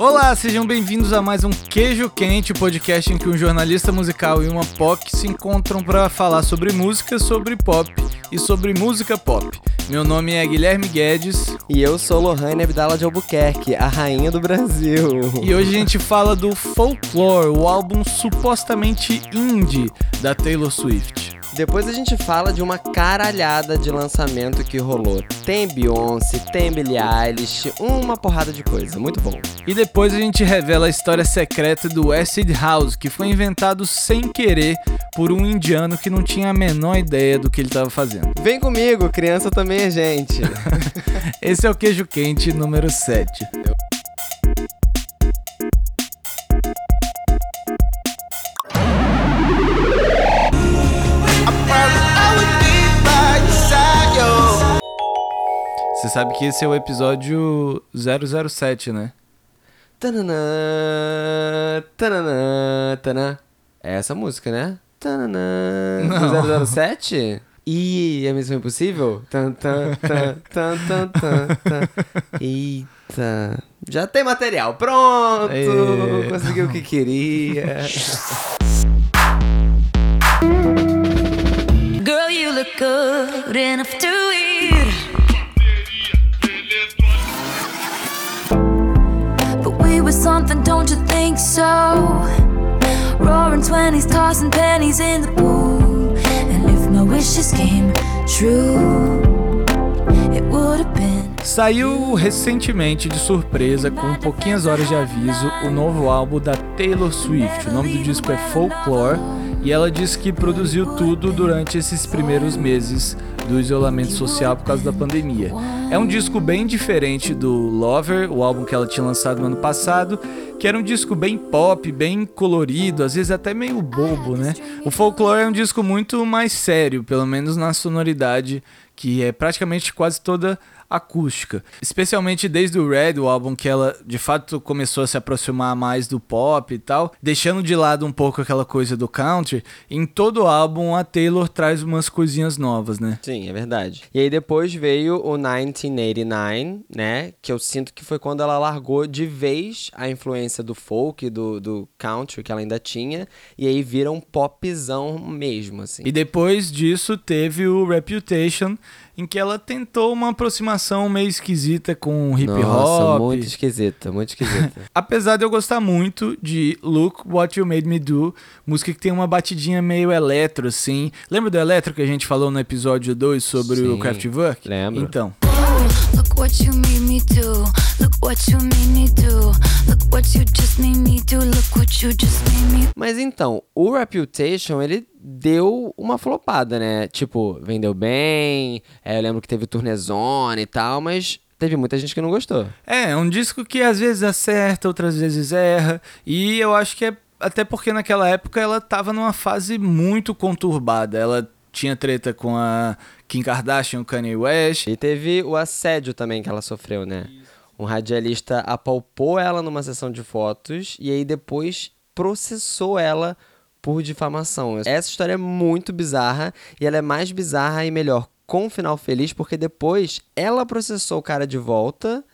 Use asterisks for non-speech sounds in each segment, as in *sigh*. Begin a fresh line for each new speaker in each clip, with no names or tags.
Olá, sejam bem-vindos a mais um Queijo Quente, podcast em que um jornalista musical e uma POC se encontram para falar sobre música, sobre pop e sobre música pop. Meu nome é Guilherme Guedes.
E eu sou Lohane Abdala de Albuquerque, a rainha do Brasil.
E hoje a gente fala do Folklore, o álbum supostamente indie da Taylor Swift.
Depois a gente fala de uma caralhada de lançamento que rolou. Tem Beyoncé, tem Billie Eilish, uma porrada de coisa. Muito bom.
E depois a gente revela a história secreta do Acid House, que foi inventado sem querer por um indiano que não tinha a menor ideia do que ele estava fazendo.
Vem comigo, criança também é gente. *laughs*
Esse é o Queijo Quente número 7. Você sabe que esse é o episódio 007, né?
Tananã, tananã, tananã. É essa música, né? Tananã.
Não.
Do 007? Ih, é Missão Impossível? Tan, tan, tan, tan, tan, tan, tan. Eita. Já tem material. Pronto!
Ê.
Conseguiu o que queria.
Girl, you look good enough to eat. Something, don't you think so? Roaring tossing pennies in the pool. And if my wishes came true, it would have been.
Saiu recentemente de surpresa, com pouquinhas horas de aviso, o novo álbum da Taylor Swift. O nome do disco é Folklore e ela disse que produziu tudo durante esses primeiros meses do isolamento social por causa da pandemia. É um disco bem diferente do Lover, o álbum que ela tinha lançado no ano passado, que era um disco bem pop, bem colorido, às vezes até meio bobo, né? O Folklore é um disco muito mais sério, pelo menos na sonoridade, que é praticamente quase toda acústica. Especialmente desde o Red, o álbum que ela de fato começou a se aproximar mais do pop e tal, deixando de lado um pouco aquela coisa do country. Em todo o álbum a Taylor traz umas coisinhas novas, né?
Sim, é verdade. E aí depois veio o 1989, né? Que eu sinto que foi quando ela largou de vez a influência do folk, do, do country que ela ainda tinha. E aí vira um popzão mesmo, assim.
E depois disso teve o Reputation, em que ela tentou uma aproximação meio esquisita com hip
Nossa,
hop.
muito esquisita, muito esquisita. *laughs*
Apesar de eu gostar muito de Look What You Made Me Do, música que tem uma batidinha meio eletro, assim. Lembra do eletro que a gente falou no episódio 2 sobre o
Sim,
Kraftwerk?
lembro.
Então.
Look what you made me do. Look what you made me do. Look what you just made me do. Look what you just made me
Mas então, o Reputation, ele deu uma flopada, né? Tipo, vendeu bem, é, eu lembro que teve turnezone e tal, mas teve muita gente que não gostou.
É, é um disco que às vezes acerta, outras vezes erra. E eu acho que é até porque naquela época ela tava numa fase muito conturbada. Ela tinha treta com a Kim Kardashian, Kanye West.
E teve o assédio também que ela sofreu, né? Um radialista apalpou ela numa sessão de fotos e aí depois processou ela por difamação. Essa história é muito bizarra e ela é mais bizarra e melhor com um final feliz porque depois ela processou o cara de volta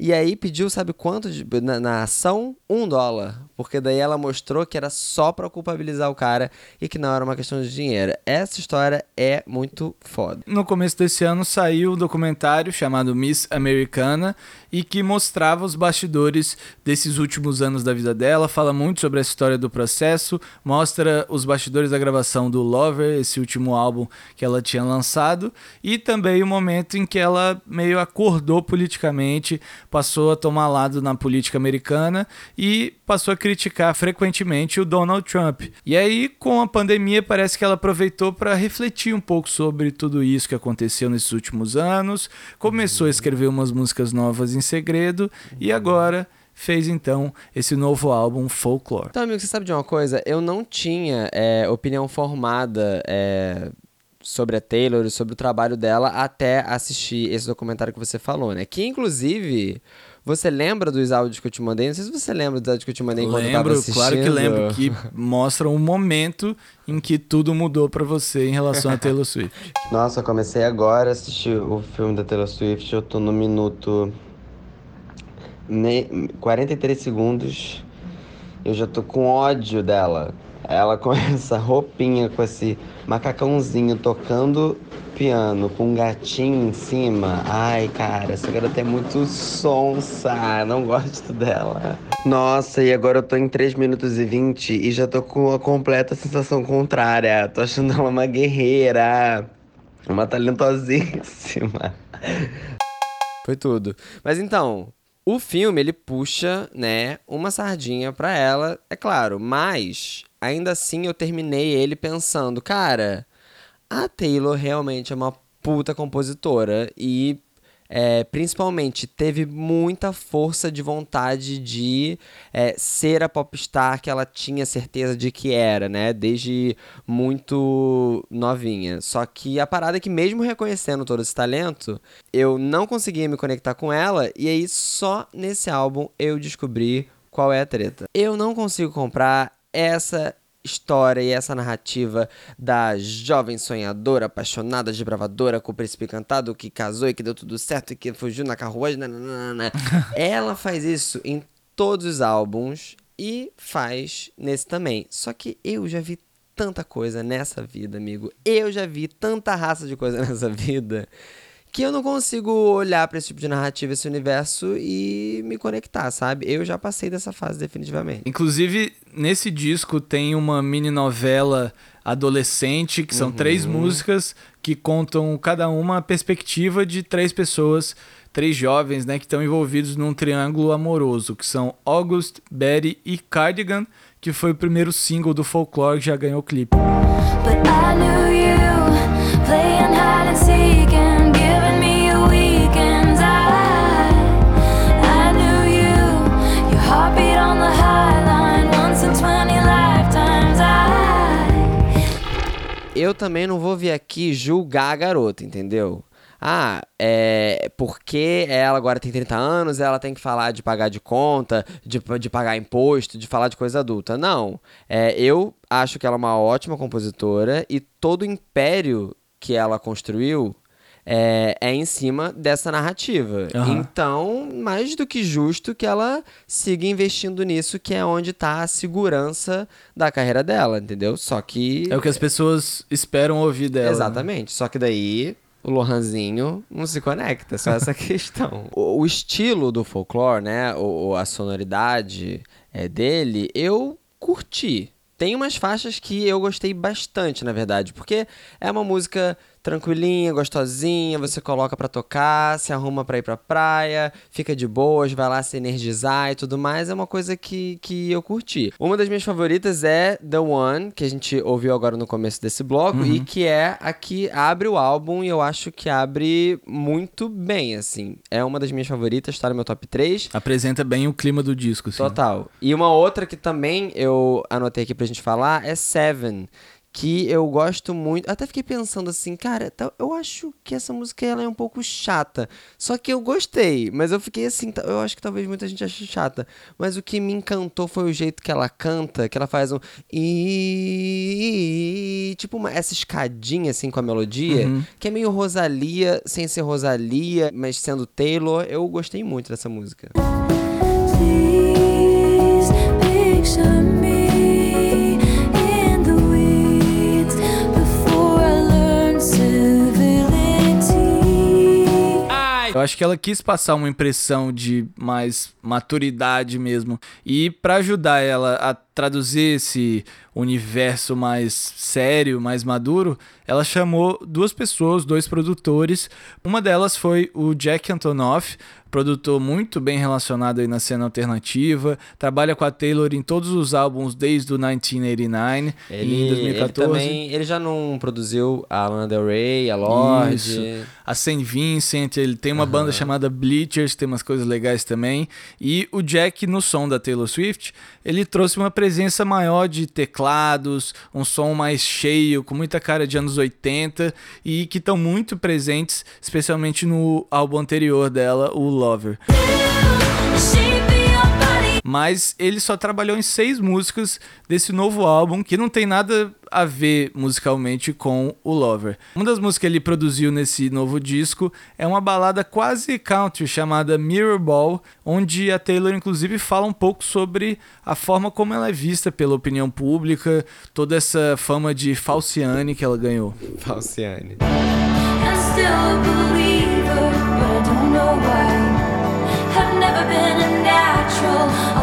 e aí pediu, sabe quanto de- na, na ação? Um dólar. Porque daí ela mostrou que era só pra culpabilizar o cara e que não era uma questão de dinheiro. Essa história é muito foda.
No começo desse ano saiu um documentário chamado Miss Americana e que mostrava os bastidores desses últimos anos da vida dela, fala muito sobre a história do processo, mostra os bastidores da gravação do Lover, esse último álbum que ela tinha lançado, e também o momento em que ela meio acordou politicamente, passou a tomar lado na política americana e passou a criticar frequentemente o Donald Trump. E aí, com a pandemia, parece que ela aproveitou para refletir um pouco sobre tudo isso que aconteceu nesses últimos anos, começou a escrever umas músicas novas em segredo e agora fez então esse novo álbum Folklore.
Então, amigo, você sabe de uma coisa? Eu não tinha é, opinião formada é, sobre a Taylor sobre o trabalho dela até assistir esse documentário que você falou, né? Que, inclusive, você lembra dos áudios que eu te mandei? Não sei se você lembra dos áudios que eu te mandei enquanto eu tava
Lembro,
assistindo.
claro que lembro, que *laughs* mostram um momento em que tudo mudou pra você em relação a Taylor Swift. *laughs*
Nossa, eu comecei agora a assistir o filme da Taylor Swift. Eu tô no minuto ne- 43 segundos, eu já tô com ódio dela. Ela com *laughs* essa roupinha, com esse macacãozinho tocando piano, com um gatinho em cima. Ai, cara, essa garota é muito sonsa. Não gosto dela. Nossa, e agora eu tô em 3 minutos e 20 e já tô com a completa sensação contrária. Tô achando ela uma guerreira. Uma talentosíssima. Foi tudo. Mas então, o filme ele puxa, né, uma sardinha pra ela, é claro, mas ainda assim eu terminei ele pensando, cara, a Taylor realmente é uma puta compositora e é, principalmente teve muita força de vontade de é, ser a popstar que ela tinha certeza de que era, né? Desde muito novinha. Só que a parada é que, mesmo reconhecendo todo esse talento, eu não conseguia me conectar com ela, e aí só nesse álbum eu descobri qual é a treta. Eu não consigo comprar essa história e essa narrativa da jovem sonhadora, apaixonada, desbravadora, com o príncipe encantado, que casou e que deu tudo certo e que fugiu na carruagem. nananana. *laughs* Ela faz isso em todos os álbuns e faz nesse também. Só que eu já vi tanta coisa nessa vida, amigo. Eu já vi tanta raça de coisa *laughs* nessa vida que eu não consigo olhar pra esse tipo de narrativa, esse universo e me conectar, sabe? Eu já passei dessa fase definitivamente.
Inclusive, nesse disco tem uma mini novela adolescente, que são três músicas que contam cada uma a perspectiva de três pessoas, três jovens, né, que estão envolvidos num triângulo amoroso, que são August, Betty e Cardigan, que foi o primeiro single do Folklore que já ganhou o clipe.
But I knew you
eu também não vou vir aqui julgar a garota, entendeu? Ah, é porque ela agora tem 30 anos, ela tem que falar de pagar de conta, de, de pagar imposto, de falar de coisa adulta. Não. É, eu acho que ela é uma ótima compositora e todo o império que ela construiu é, é em cima dessa narrativa.
Aham.
Então, mais do que justo que ela siga investindo nisso, que é onde tá a segurança da carreira dela, entendeu? Só que.
É o que as pessoas esperam ouvir dela. né?
Exatamente. Só que daí o Lohanzinho não se conecta, só essa *laughs* questão. O, o estilo do folclore, né? O- a sonoridade é, dele, eu curti. Tem umas faixas que eu gostei bastante, na verdade, porque é uma música tranquilinha, gostosinha, você coloca pra tocar, se arruma pra ir pra praia, fica de boas, vai lá se energizar e tudo mais, é uma coisa que, que eu curti. Uma das minhas favoritas é The One, que a gente ouviu agora no começo desse bloco, e que é a que abre o álbum e eu acho que abre muito bem, assim. É uma das minhas favoritas, tá no meu top 3.
Apresenta bem o clima do disco, assim.
Total. E uma outra que também eu anotei aqui pra gente falar é Seven. Que eu gosto muito. Até fiquei pensando assim, cara, tá- eu acho que essa música ela é um pouco chata. Só que eu gostei, mas eu fiquei assim, tá- eu acho que talvez muita gente ache chata. Mas o que me encantou foi o jeito que ela canta, que ela faz um. E. Tipo, uma, essa escadinha assim com a melodia, que é meio Rosalia, sem ser Rosalia, mas sendo Taylor. Eu gostei muito dessa música.
Please picture
Eu acho que ela quis passar uma impressão de mais maturidade mesmo. E pra ajudar ela a traduzir esse universo mais sério, mais maduro, ela chamou duas pessoas, dois produtores. Uma delas foi o Jack Antonoff, produtor muito bem relacionado aí na cena alternativa, trabalha com a Taylor em todos os álbuns desde o 1989
Ele,
em 2014.
ele também. Ele já não produziu a Lana Del Rey, a Lorde.
Isso. A Saint Vincent, ele tem uma banda chamada Bleachers, tem umas coisas legais também. E o Jack, no som da Taylor Swift, ele trouxe uma presença maior de teclados, um som mais cheio, com muita cara de anos 80 e que estão muito presentes, especialmente no álbum anterior dela, o Lover. Mas ele só trabalhou em seis músicas desse novo álbum, que não tem nada a ver musicalmente com o Lover. Uma das músicas que ele produziu nesse novo disco é uma balada quase country chamada Mirror Ball, onde a Taylor inclusive fala um pouco sobre a forma como ela é vista pela opinião pública, toda essa fama de falciane que ela ganhou.
Falciane.
I'm still a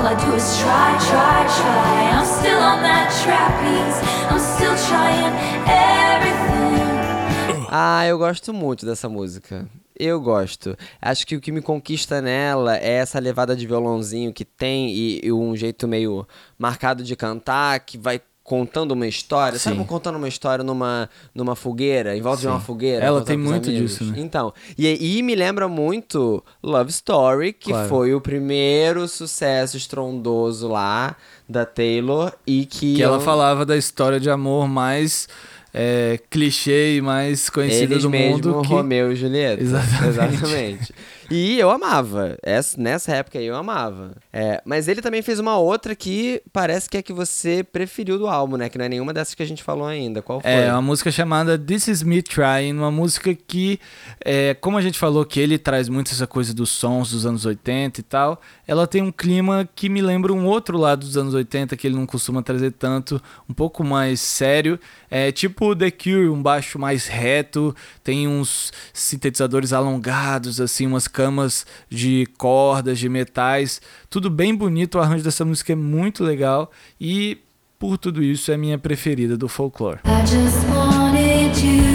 All I do is try, try, try. I'm still on that trapeze. I'm still trying everything.
Ah, eu gosto muito dessa música. Eu gosto. Acho que o que me conquista nela é essa levada de violãozinho que tem e, e um jeito meio marcado de cantar que vai contando uma história. Sabe
Sim.
como contando uma história numa, numa fogueira, em volta de uma fogueira?
Ela tem muito
amigos?
disso, né?
Então, e, e me lembra muito Love Story, que
Claro.
foi o primeiro sucesso estrondoso lá da Taylor e que,
Que ela
eu-
falava da história de amor mais é, clichê e mais conhecida
Eles
do
mesmo,
mundo. Que...
Romeu e Julieta. *laughs*
Exatamente.
Exatamente. E eu amava. Essa, nessa época aí eu amava. É, mas ele também fez uma outra que parece que é que você preferiu do álbum, né? Que não é nenhuma dessas que a gente falou ainda. Qual foi?
É, uma música chamada This Is Me Trying, uma música que, é, como a gente falou que ele traz muito essa coisa dos sons dos anos 80 e tal, ela tem um clima que me lembra um outro lado dos anos 80 que ele não costuma trazer tanto, um pouco mais sério. É tipo The Cure, um baixo mais reto, tem uns sintetizadores alongados, assim, umas camas de cordas, de metais, tudo bem bonito, o arranjo dessa música é muito legal e por tudo isso é minha preferida do folclore.
I just wanted you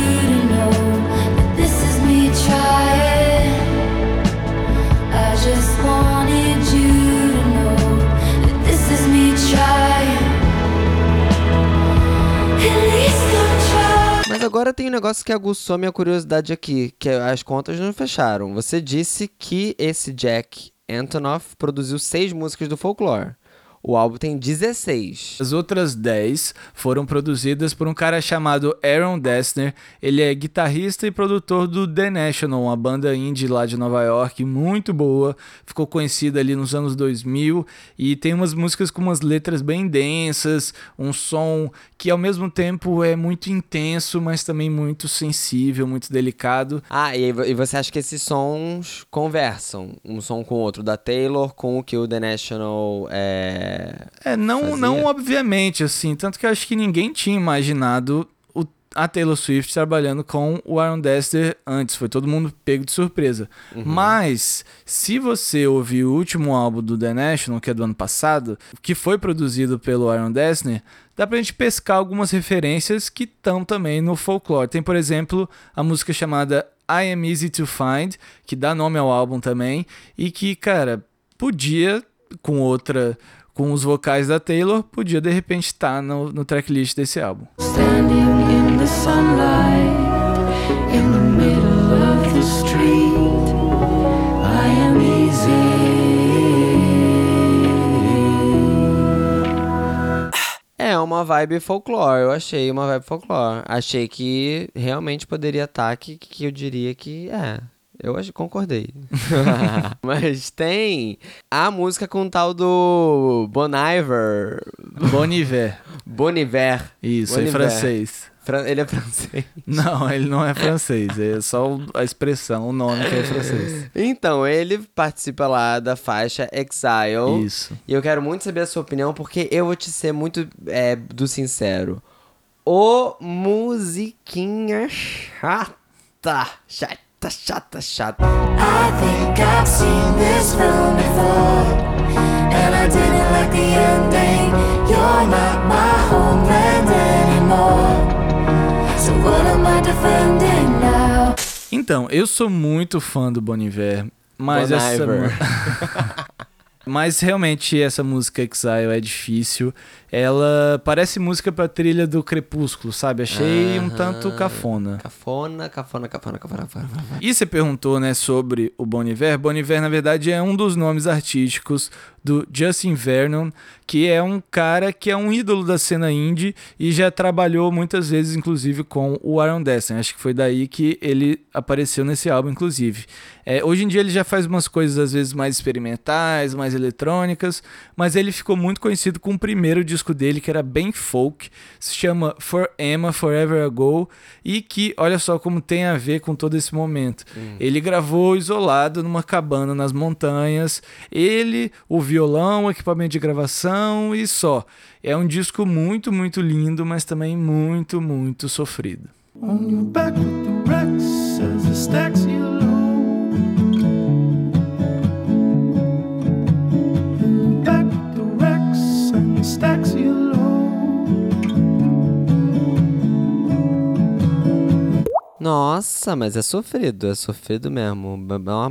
agora tem um negócio que aguçou minha curiosidade aqui, que as contas não fecharam. Você disse que esse Jack Antonoff produziu seis músicas do folclore. O álbum tem 16.
As outras 10 foram produzidas por um cara chamado Aaron Dessner. Ele é guitarrista e produtor do The National, uma banda indie lá de Nova York, muito boa. Ficou conhecida ali nos anos 2000 e tem umas músicas com umas letras bem densas, um som que ao mesmo tempo é muito intenso, mas também muito sensível, muito delicado.
Ah, e, e você acha que esses sons conversam um som com o outro, da Taylor com o que o The National é.
É, não,
Fazia?
não obviamente, assim. Tanto que eu acho que ninguém tinha imaginado o- a Taylor Swift trabalhando com o Aaron Dester antes. Foi todo mundo pego de surpresa. Mas, se você ouvir o último álbum do The National, que é do ano passado, que foi produzido pelo Aaron Dessner, dá pra gente pescar algumas referências que estão também no folclore. Tem, por exemplo, a música chamada I Am Easy to Find, que dá nome ao álbum também, e que, cara, podia, com outra com os vocais da Taylor, podia de repente estar no, no tracklist desse álbum.
Standing in the sunlight, in the middle of the street, I am easy.
É uma vibe folclore, eu achei uma vibe folclore. Achei que realmente poderia estar, que, que eu diria que é. Eu acho, concordei. *laughs* *laughs* Mas tem a música com o tal do Bon Iver.
Bon Iver.
Bon Iver.
Isso,
Bon
em
Iver.
francês.
Fran- Ele é francês.
Não, ele não é francês, é só a expressão, o nome que é francês.
Então, ele participa lá da faixa Exile.
Isso.
E eu quero muito saber a sua opinião, porque eu vou te ser muito é, do sincero. O musiquinha chata. Chata, chata, chata.
I think I've seen this film before, and I didn't like the ending. You're not my homeland anymore. So what am I defending now?
Então, eu sou muito fã do Bon Iver, mas
Bon
essa *laughs* Mas realmente essa música Exile é difícil. Ela parece música pra trilha do Crepúsculo, sabe? Achei um tanto cafona.
Cafona, cafona, cafona, cafona, cafona.
E você perguntou, né, sobre o Bon Iver. Bon Iver, na verdade, é um dos nomes artísticos do Justin Vernon, que é um cara que é um ídolo da cena indie e já trabalhou muitas vezes, inclusive, com o Aaron Dessner. Acho que foi daí que ele apareceu nesse álbum, inclusive. É, hoje em dia ele já faz umas coisas às vezes mais experimentais, mais eletrônicas, mas ele ficou muito conhecido com o primeiro disco dele, que era bem folk, se chama For Emma Forever Ago, e que olha só como tem a ver com todo esse momento. Ele gravou isolado numa cabana nas montanhas, ele, o violão, o equipamento de gravação e só. É um disco muito, muito lindo, mas também muito, muito sofrido.
On your back with the Rex as it stacks you
Nossa, mas é sofrido, é sofrido mesmo.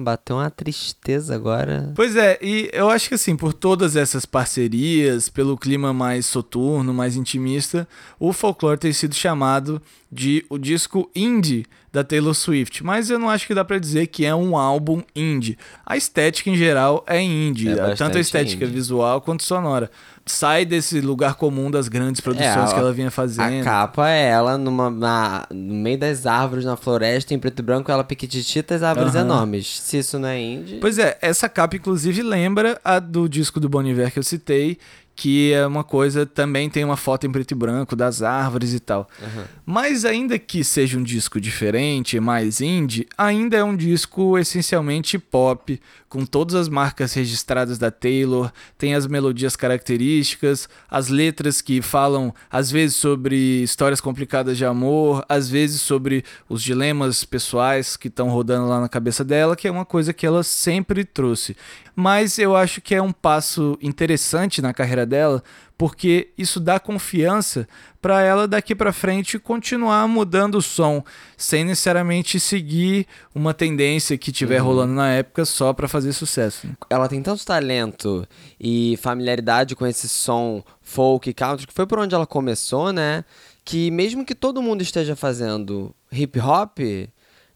Bateu uma tristeza agora.
Pois é, e eu acho que assim, por todas essas parcerias, pelo clima mais soturno, mais intimista, o Folklore tem sido chamado de o disco indie da Taylor Swift, mas eu não acho que dá pra dizer que é um álbum indie. A estética em geral é indie,
É
tanto a estética
indie.
visual quanto sonora. Sai desse lugar comum das grandes produções
É, a-
que ela vinha
A
fazendo.
capa é ela numa, na- no meio das árvores, na floresta, em preto e branco, ela piquititita as árvores
Aham.
enormes. Se isso não é indie.
Pois é, essa capa inclusive lembra a do disco do Bon Iver que eu citei, que é uma coisa, também tem uma foto em preto e branco das árvores e tal. Mas ainda que seja um disco diferente, mais indie, ainda é um disco essencialmente pop, com todas as marcas registradas da Taylor, tem as melodias características, as letras que falam às vezes sobre histórias complicadas de amor, às vezes sobre os dilemas pessoais que estão rodando lá na cabeça dela, que é uma coisa que ela sempre trouxe. Mas eu acho que é um passo interessante na carreira dela, porque isso dá confiança para ela daqui para frente continuar mudando o som, sem necessariamente seguir uma tendência que tiver rolando na época só para fazer sucesso. né?
Ela tem tanto talento e familiaridade com esse som folk e country, que foi por onde ela começou, né? Que mesmo que todo mundo esteja fazendo hip hop,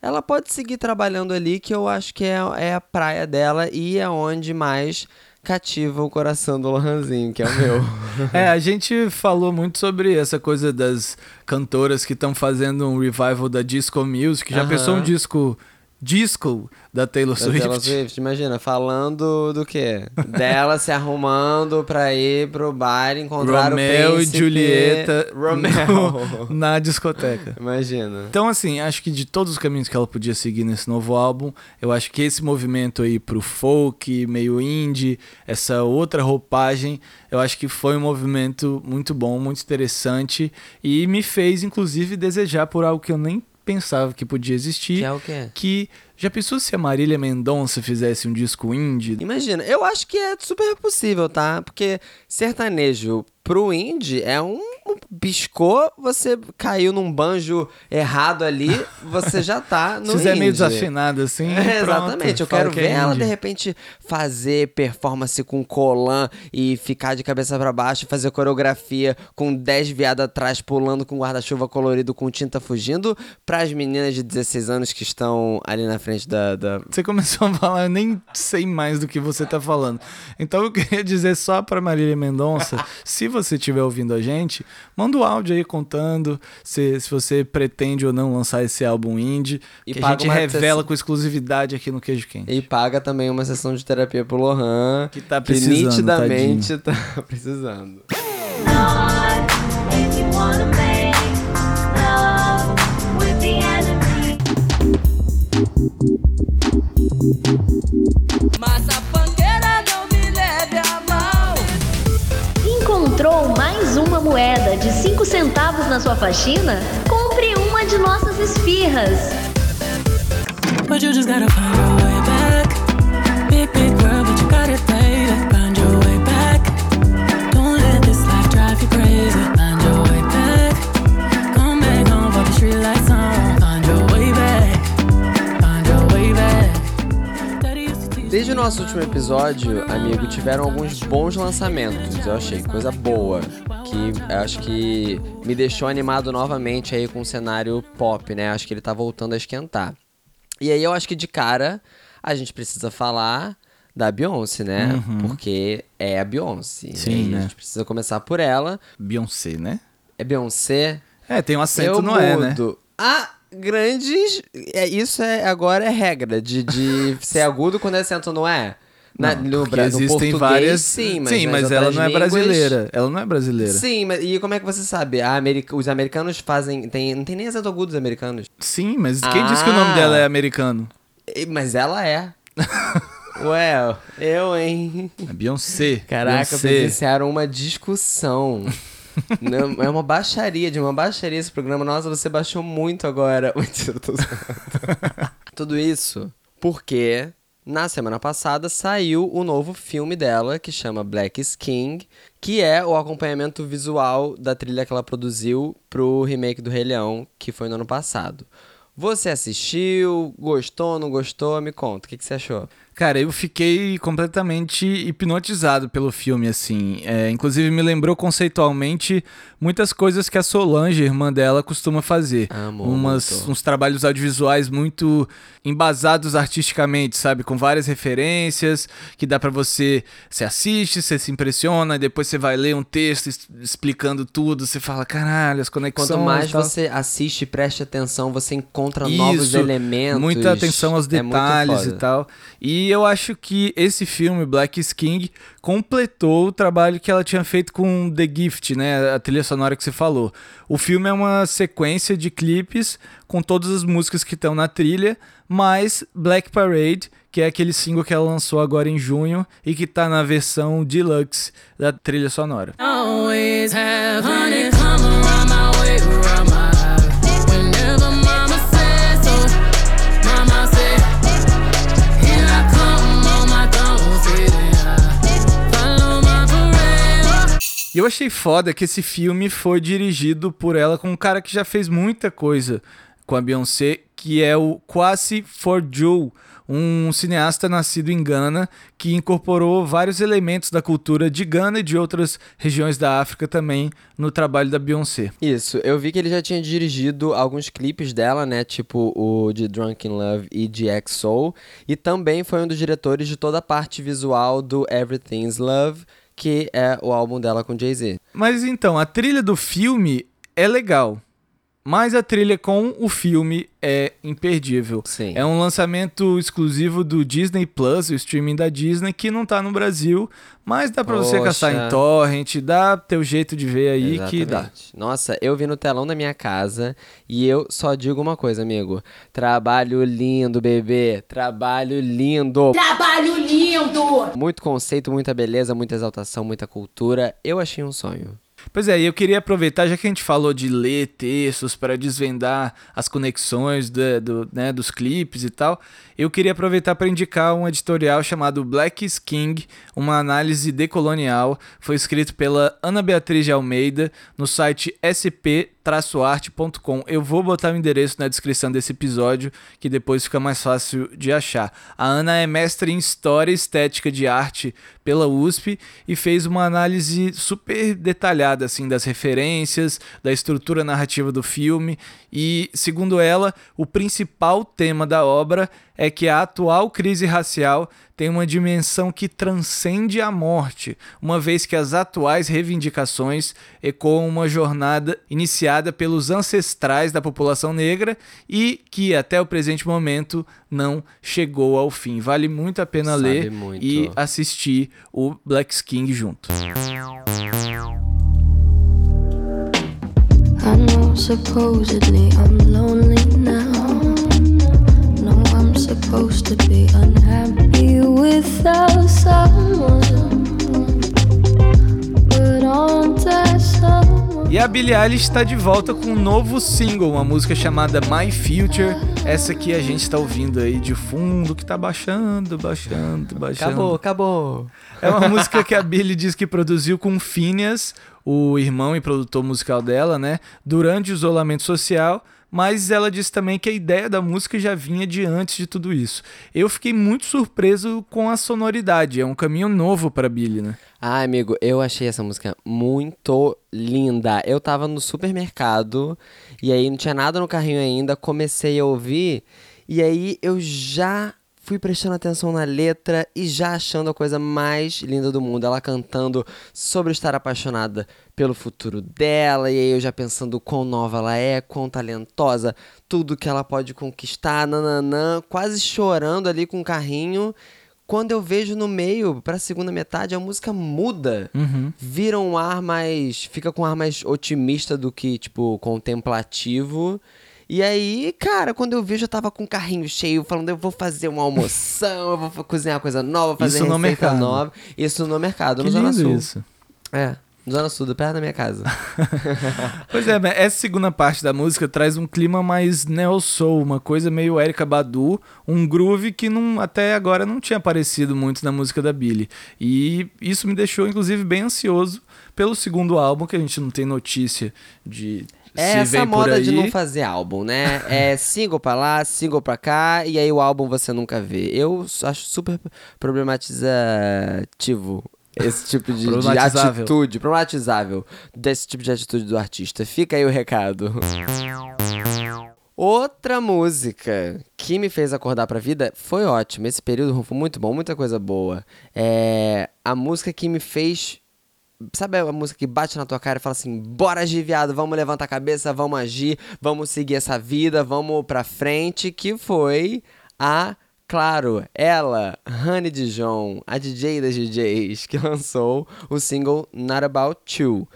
ela pode seguir trabalhando ali, que eu acho que é, é a praia dela e é onde mais cativa o coração do Lohanzinho, que é o meu. *laughs*
É, a gente falou muito sobre essa coisa das cantoras que estão fazendo um revival da disco music. Já
Aham.
pensou um disco disco da Taylor
Da
Swift?
Taylor Swift, imagina, falando do quê? Dela se arrumando pra ir pro bar encontrar
Romeo
o
e
príncipe.
Julieta
Romeo.
no- na discoteca.
Imagina.
Então, assim, acho que de todos os caminhos que ela podia seguir nesse novo álbum, eu acho que esse movimento aí pro folk, meio indie, essa outra roupagem, eu acho que foi um movimento muito bom, muito interessante e me fez, inclusive, desejar por algo que eu nem pensava que podia existir.
Que é o quê?
que já pensou se a Marília Mendonça fizesse um disco indie?
Imagina, eu acho que é super possível, tá? Porque sertanejo pro indie é um, piscou, você caiu num banjo errado ali, você já tá *laughs* no
Se fizer meio
indie.
desafinaado assim,
É,
pronto,
exatamente, eu quero
que é
ver ela
indie.
de repente fazer performance com colan e ficar de cabeça pra baixo, fazer coreografia com 10 viadas atrás pulando com guarda-chuva colorido com tinta fugindo pras meninas de 16 anos que estão ali na frente da- da,
Você começou a falar, eu nem sei mais do que você tá falando. Então eu queria dizer só pra Marília Mendonça, *laughs* se você estiver ouvindo a gente, manda o áudio aí contando se, se você pretende ou não lançar esse álbum indie,
E
que a gente revela
sessão-
com exclusividade aqui no Queijo Quente.
E paga também uma sessão de terapia pro Lohan.
Que tá precisando,
nitidamente tá *laughs* precisando.
If
moeda de 5 centavos na sua faxina? Compre uma de nossas esfirras.
But you just gotta find your way back. Big, big world, but you got it, baby. Find your way back. Don't let this life drive you crazy. Find your way back. Come back home for the street lights on. Find your way back. Find your way back. Daddy used to teach
Desde o nosso último episódio, amigo, tiveram alguns bons lançamentos. Eu achei coisa boa. Que eu acho que me deixou animado novamente aí com o cenário pop, né? Acho que ele tá voltando a esquentar. E aí eu acho que de cara a gente precisa falar da Beyoncé, né? Porque é a Beyoncé.
Uhum. Sim, né?
A gente precisa começar por ela.
Beyoncé, né?
É Beyoncé.
É, tem um acento
eu
no é, né?
Ah, grandes. É, isso é, agora é regra de, de *laughs* ser agudo quando é acento no é. Na,
Não,
no,
porque
Bra- no
existem várias.
sim, mas,
sim, mas ela não é
línguas-
brasileira. Ela não é brasileira.
Sim, mas e como é que você sabe? A America- os americanos fazem. Tem, não tem nem acento agudo dos americanos.
Sim, mas quem disse que o nome
Ah.
dela é americano?
Mas ela é. *laughs* Ué, eu, hein?
É Beyoncé.
Caraca,
Beyoncé.
presenciaram uma discussão. *laughs* Não, é uma baixaria, de uma baixaria esse programa. Nossa, você baixou muito agora. *laughs* Mentira, eu tô. Tudo isso porque na semana passada saiu o novo filme dela, que chama Black is King, que é o acompanhamento visual da trilha que ela produziu pro remake do Rei Leão, que foi no ano passado. Você assistiu? Gostou? Não gostou? Me conta, o que, que você achou?
Cara, eu fiquei completamente hipnotizado pelo filme, assim. É, inclusive, me lembrou conceitualmente muitas coisas que a Solange, irmã dela, costuma fazer.
Amo
Umas, uns trabalhos audiovisuais muito embasados artisticamente, sabe? Com várias referências, que dá pra você... Você assiste, você se impressiona, e depois você vai ler um texto explicando tudo, você fala, caralho, as conexões
Quanto mais
e tal."
você assiste e preste atenção, você encontra novos
Isso,
elementos.
Muita atenção aos
É
detalhes
foda.
e tal. E eu acho que esse filme, Black is King, completou o trabalho que ela tinha feito com The Gift, né? A trilha sonora que você falou. O filme é uma sequência de clipes com todas as músicas que estão na trilha, mais Black Parade, que é aquele single que ela lançou agora em junho e que tá na versão deluxe da trilha sonora.
Always have honey
E eu achei foda que esse filme foi dirigido por ela com um cara que já fez muita coisa com a Beyoncé, que é o Kwasi Forjou, um cineasta nascido em Gana que incorporou vários elementos da cultura de Gana e de outras regiões da África também no trabalho da Beyoncé.
Isso, eu vi que ele já tinha dirigido alguns clipes dela, né? Tipo o de Drunk in Love e de XO. E também foi um dos diretores de toda a parte visual do Everything's Love, que é o álbum dela com Jay-Z.
Mas então, a trilha do filme é legal, mas a trilha com o filme é imperdível.
Sim.
É um lançamento exclusivo do Disney Plus, o streaming da Disney, que não tá no Brasil, mas dá pra você
Poxa.
caçar em torrent, dá teu jeito de ver aí que dá.
Exatamente. Nossa, eu vi no telão da minha casa e eu só digo uma coisa, amigo. Trabalho lindo, bebê. Trabalho lindo.
Trabalho lindo!
Muito conceito, muita beleza, muita exaltação, muita cultura. Eu achei um sonho.
Pois é, eu queria aproveitar, já que a gente falou de ler textos para desvendar as conexões da- do, né, dos clipes e tal, eu queria aproveitar para indicar um editorial chamado Black is King, uma análise decolonial. Foi escrito pela Ana Beatriz de Almeida no site sp-arte.com. Eu vou botar o endereço na descrição desse episódio, que depois fica mais fácil de achar. A Ana é mestre em História e Estética de Arte pela USP e fez uma análise super detalhada assim das referências, da estrutura narrativa do filme e, segundo ela, o principal tema da obra é que a atual crise racial tem uma dimensão que transcende a morte, uma vez que as atuais reivindicações ecoam uma jornada iniciada pelos ancestrais da população negra e que até o presente momento não chegou ao fim. Vale muito a pena
Sabe
ler
muito.
e assistir o Black King junto.
I know supposedly I'm lonely now. Supposed to be unhappy without someone. But aren't I someone?
E a Billie Eilish está de volta com um novo single, uma música chamada My Future. Essa que a gente está ouvindo aí de fundo, que tá baixando, baixando, baixando.
Acabou, acabou.
É uma música que a Billie diz que produziu com Phineas, o irmão e produtor musical dela, né? Durante o isolamento social. Mas ela disse também que a ideia da música já vinha de antes de tudo isso. Eu fiquei muito surpreso com a sonoridade. É um caminho novo para Billie, né?
Ai, amigo, eu achei essa música muito linda. Eu tava no supermercado e aí não tinha nada no carrinho ainda, comecei a ouvir e aí eu já fui prestando atenção na letra e já achando a coisa mais linda do mundo. Ela cantando sobre estar apaixonada pelo futuro dela, e aí eu já pensando quão nova ela é, quão talentosa, tudo que ela pode conquistar, nananã, quase chorando ali com o carrinho. Quando eu vejo no meio, pra segunda metade, a música muda. Vira um ar mais. Fica com um ar mais otimista do que, tipo, contemplativo. E aí, cara, quando eu vejo, eu tava com o carrinho cheio, falando, eu vou fazer uma almoção, eu vou cozinhar coisa nova, fazer
Isso no
receita
mercado.
nova. Isso no mercado,
Que
no Zona Sul.
isso.
É, no Zona Sul, perto da minha casa. *laughs*
Pois é, essa segunda parte da música traz um clima mais neo soul, uma coisa meio Erika Badu, um groove que não, até agora não tinha aparecido muito na música da Billie. E isso me deixou, inclusive, bem ansioso pelo segundo álbum, que a gente não tem notícia de
É essa moda
aí.
de não fazer álbum, né? É single pra lá, single pra cá, e aí o álbum você nunca vê. Eu acho super problematizativo esse tipo de, de atitude, problematizável desse tipo de atitude do artista. Fica aí o recado. Outra música que me fez acordar pra vida foi ótima. Esse período foi muito bom, muita coisa boa. É a música que me fez Sabe a música que bate na tua cara e fala assim: bora agir, viado, vamos levantar a cabeça, vamos agir, vamos seguir essa vida, vamos pra frente. Que foi a, claro, ela, Honey Dijon, a DJ das DJs, que *laughs* lançou o single Not About You.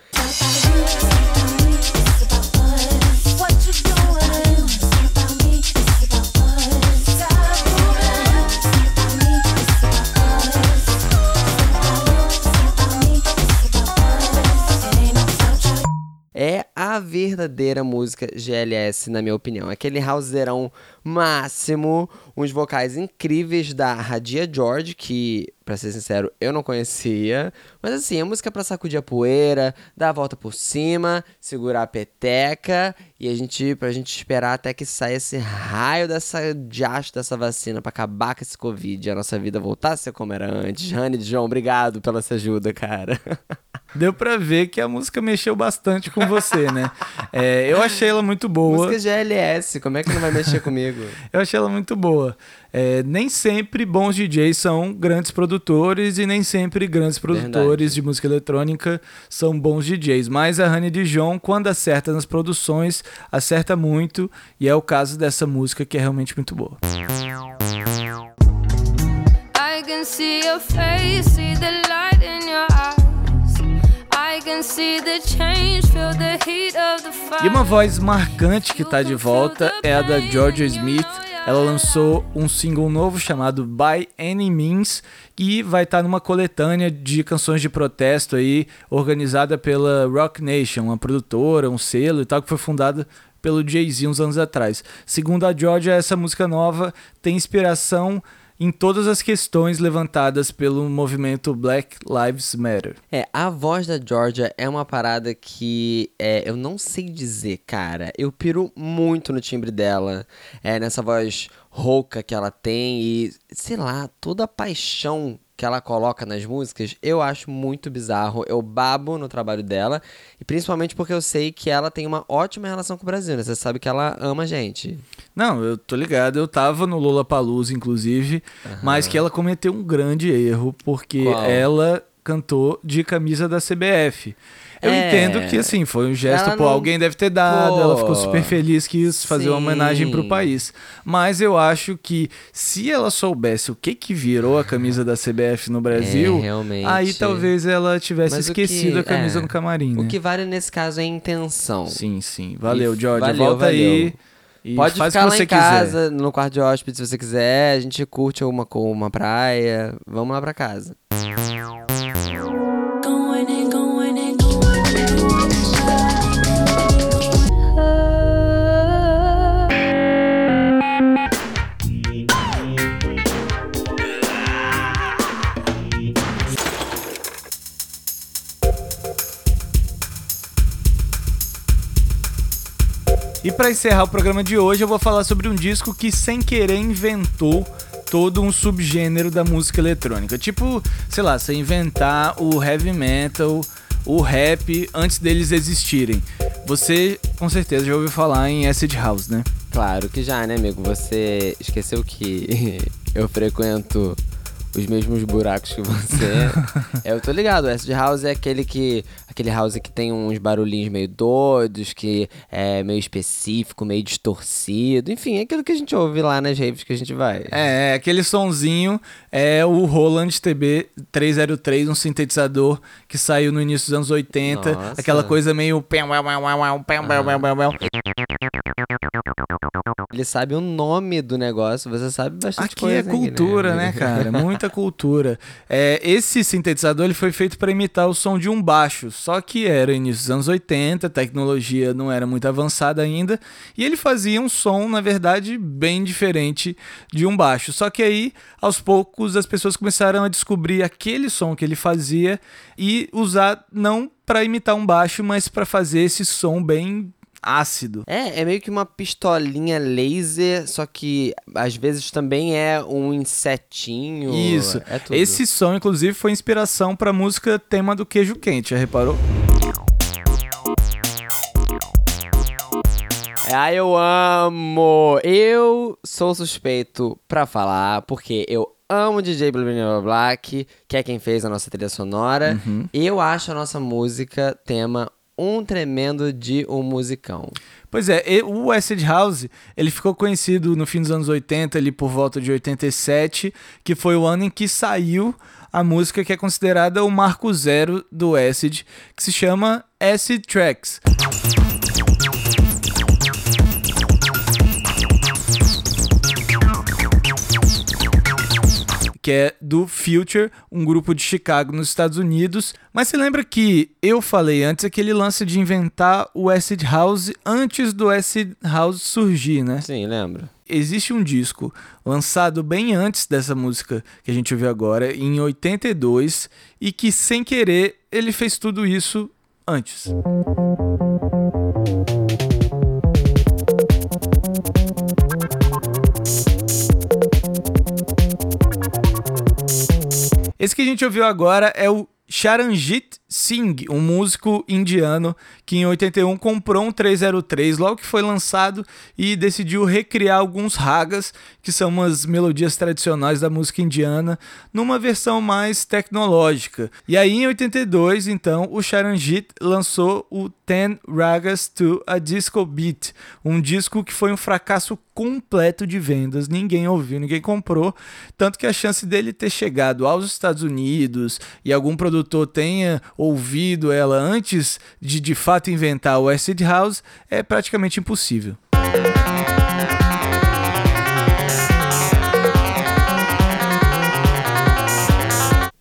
A verdadeira música GLS, na minha opinião. Aquele housezeirão máximo, uns vocais incríveis da Radia George, que, pra ser sincero, eu não conhecia. Mas assim, a música é pra sacudir a poeira, dar a volta por cima, segurar a peteca e a gente, pra gente esperar até que saia esse raio dessa diacho dessa vacina pra acabar com esse Covid e a nossa vida voltar a ser como era antes. Honey, John, obrigado pela sua ajuda, cara. *laughs*
Deu pra ver que a música mexeu bastante com você, né? É, eu achei ela muito boa.
Música GLS, como é que não vai mexer comigo?
Eu achei ela muito boa. É, nem sempre bons DJs são grandes produtores e nem sempre grandes produtores de música eletrônica são bons DJs. Mas a Honey Dijon, quando acerta nas produções, acerta muito. E é o caso dessa música que é realmente muito boa.
I can see your face, see the light
E uma voz marcante que tá de volta é a da Georgia Smith. Ela lançou um single novo chamado By Any Means e vai estar numa coletânea de canções de protesto aí, organizada pela Rock Nation, uma produtora, um selo e tal, que foi fundada pelo Jay-Z uns anos atrás. Segundo a Georgia, essa música nova tem inspiração em todas as questões levantadas pelo movimento Black Lives Matter.
É, a voz da Georgia é uma parada que é, eu não sei dizer, cara. Eu piro muito no timbre dela, é, nessa voz rouca que ela tem e, sei lá, toda a paixão que ela coloca nas músicas, eu acho muito bizarro. Eu babo no trabalho dela, e principalmente porque eu sei que ela tem uma ótima relação com o Brasil, né? Você sabe que ela ama a gente.
Não, eu tô ligado, eu tava no Lollapalooza, inclusive, mas que ela cometeu um grande erro, porque
Qual?
ela cantou de camisa da CBF. Eu
É.
entendo que, assim, foi um gesto,
Ela
pô,
não-
alguém deve ter dado, ela ficou
Pô.
super feliz, quis fazer uma homenagem pro país. Mas eu acho que se ela soubesse o que que virou a camisa da CBF no Brasil,
É,
aí talvez ela tivesse
Mas
esquecido
que-
a camisa
é,
no camarim, né?
O que vale nesse caso é a intenção.
Sim, sim. Valeu,
E
George.
valeu,
Volta aí
valeu.
e
Pode ficar lá
que você
em
quiser.
casa, no quarto de hóspede, se você quiser. A gente curte uma, co- uma praia. Vamos lá pra casa.
E pra encerrar o programa de hoje, eu vou falar sobre um disco que sem querer inventou todo um subgênero da música eletrônica. Tipo, sei lá, você inventar o heavy metal, o rap antes deles existirem. Você com certeza já ouviu falar em acid house, né?
Claro que já, né, amigo? Você esqueceu que *laughs* eu frequento os mesmos buracos que você. é, *laughs* eu tô ligado, o acid house é aquele que aquele house que tem uns barulhinhos meio doidos, que é meio específico, meio distorcido, enfim, é aquilo que a gente ouve lá nas raves que a gente vai.
É, aquele sonzinho é o Roland TB 303, um sintetizador que saiu no início dos anos 80,
Nossa.
aquela coisa meio
Ele sabe o nome do negócio, você sabe bastante
Aqui
coisa.
é cultura, né, cara? *laughs* Muita cultura. É, esse sintetizador ele foi feito para imitar o som de um baixo, só que era início dos anos 80, a tecnologia não era muito avançada ainda, e ele fazia um som, na verdade, bem diferente de um baixo. Só que aí, aos poucos, as pessoas começaram a descobrir aquele som que ele fazia e usar não para imitar um baixo, mas para fazer esse som bem ácido.
É, é meio que uma pistolinha laser, só que às vezes também é um insetinho.
Isso.
É tudo.
Esse som, inclusive, foi inspiração pra música tema do queijo quente, já reparou?
Ah, eu amo! Eu sou suspeito pra falar, porque eu amo DJ Blue Blue Black, que é quem fez a nossa trilha sonora.
Uhum.
Eu acho a nossa música tema um tremendo de um musicão.
Pois é, o Acid House, ele ficou conhecido no fim dos anos 80, ali por volta de 87, que foi o ano em que saiu a música que é considerada o marco zero do Acid, que se chama Acid Tracks. Que é do Future, um grupo de Chicago nos Estados Unidos. Mas se lembra que eu falei antes aquele lance de inventar o Acid House antes do Acid House surgir, né?
Sim, lembro.
Existe um disco lançado bem antes dessa música que a gente ouviu agora, em 82, e que sem querer ele fez tudo isso antes. Esse que a gente ouviu agora é o Charanjit Singh, um músico indiano que em 81 comprou um 303 logo que foi lançado e decidiu recriar alguns ragas, que são umas melodias tradicionais da música indiana, numa versão mais tecnológica. E aí em 82, então, o Charanjit lançou o Ten Ragas to a Disco Beat, um disco que foi um fracasso completo de vendas, ninguém ouviu, ninguém comprou, tanto que a chance dele ter chegado aos Estados Unidos e algum produtor tenha ouvido ela antes de de fato inventar o Acid House é praticamente impossível.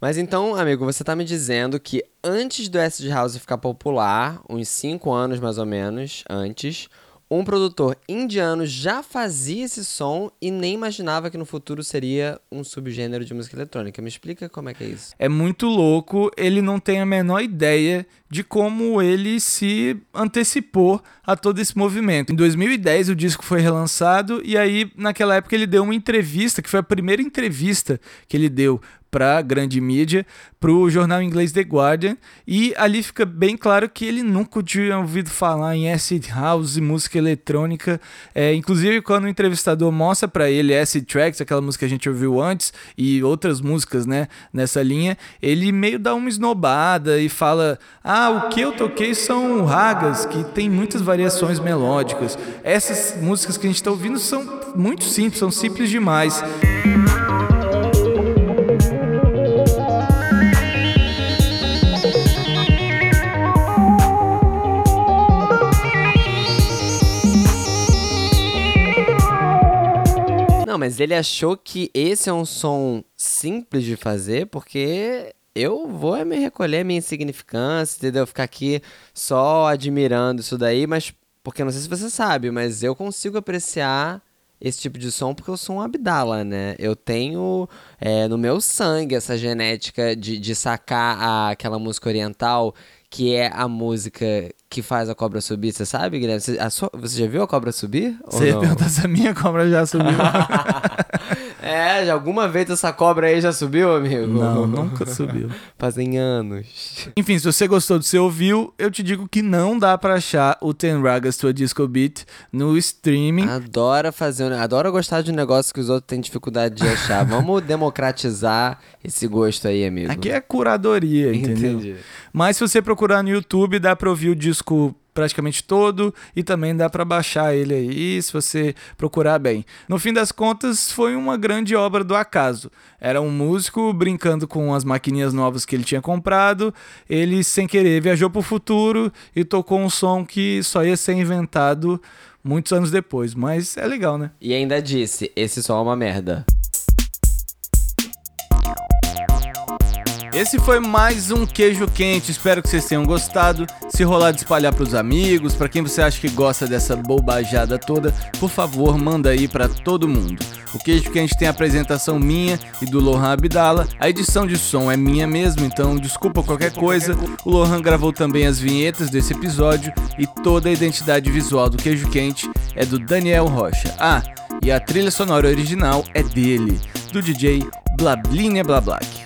Mas então, amigo, você tá me dizendo que antes do Acid House ficar popular, uns 5 anos mais ou menos antes, um produtor indiano já fazia esse som e nem imaginava que no futuro seria um subgênero de música eletrônica. Me explica como é que é isso.
É muito louco, ele não tem a menor ideia de como ele se antecipou a todo esse movimento. Em 2010 o disco foi relançado e aí naquela época ele deu uma entrevista, que foi a primeira entrevista que ele deu para a grande mídia, para o jornal inglês The Guardian, e ali fica bem claro que ele nunca tinha ouvido falar em acid house, música eletrônica. É, inclusive, quando o entrevistador mostra para ele acid tracks, aquela música que a gente ouviu antes, e outras músicas, né, nessa linha, ele meio dá uma esnobada e fala: Ah, o que eu toquei são ragas, que tem muitas variações melódicas. Essas músicas que a gente está ouvindo são muito simples, são simples demais.
Mas ele achou que esse é um som simples de fazer, porque eu vou me recolher minha insignificância, entendeu? Ficar aqui só admirando isso daí, mas porque não sei se você sabe, mas eu consigo apreciar esse tipo de som porque eu sou um Abdala, né? Eu tenho é, no meu sangue essa genética de, de sacar a- aquela música oriental que é a música que faz a cobra subir, você sabe, Guilherme? Você, sua- você já viu a cobra subir?
Você ia perguntar se a minha cobra já subiu. *laughs*
É, já alguma vez essa cobra aí já subiu, amigo?
Não, *laughs* nunca subiu.
Fazem anos.
Enfim, se você gostou do que você ouviu, eu te digo que não dá pra achar o Ten Ragas to a Disco Beat no streaming.
Adora fazer, adora gostar de um negócio que os outros têm dificuldade de achar. *laughs* Vamos democratizar esse gosto aí, amigo.
Aqui é curadoria, entendeu?
Entendi.
Mas se você procurar no YouTube, dá pra ouvir o disco praticamente todo e também dá pra baixar ele aí, se você procurar bem. No fim das contas, foi uma grande obra do acaso. Era um músico brincando com as maquininhas novas que ele tinha comprado, ele sem querer viajou pro futuro e tocou um som que só ia ser inventado muitos anos depois, mas é legal, né?
E ainda disse, esse som é uma merda.
Esse foi mais um queijo quente. Espero que vocês tenham gostado. Se rolar de espalhar pros amigos, pra quem você acha que gosta dessa bobajada toda, por favor, manda aí pra todo mundo. O queijo quente tem a apresentação minha e do Lohan Abdala. A edição de som é minha mesmo, então desculpa qualquer coisa. O Lohan gravou também as vinhetas desse episódio e toda a identidade visual do queijo quente é do Daniel Rocha. Ah, e a trilha sonora original é dele, do DJ Blablinha Blablac.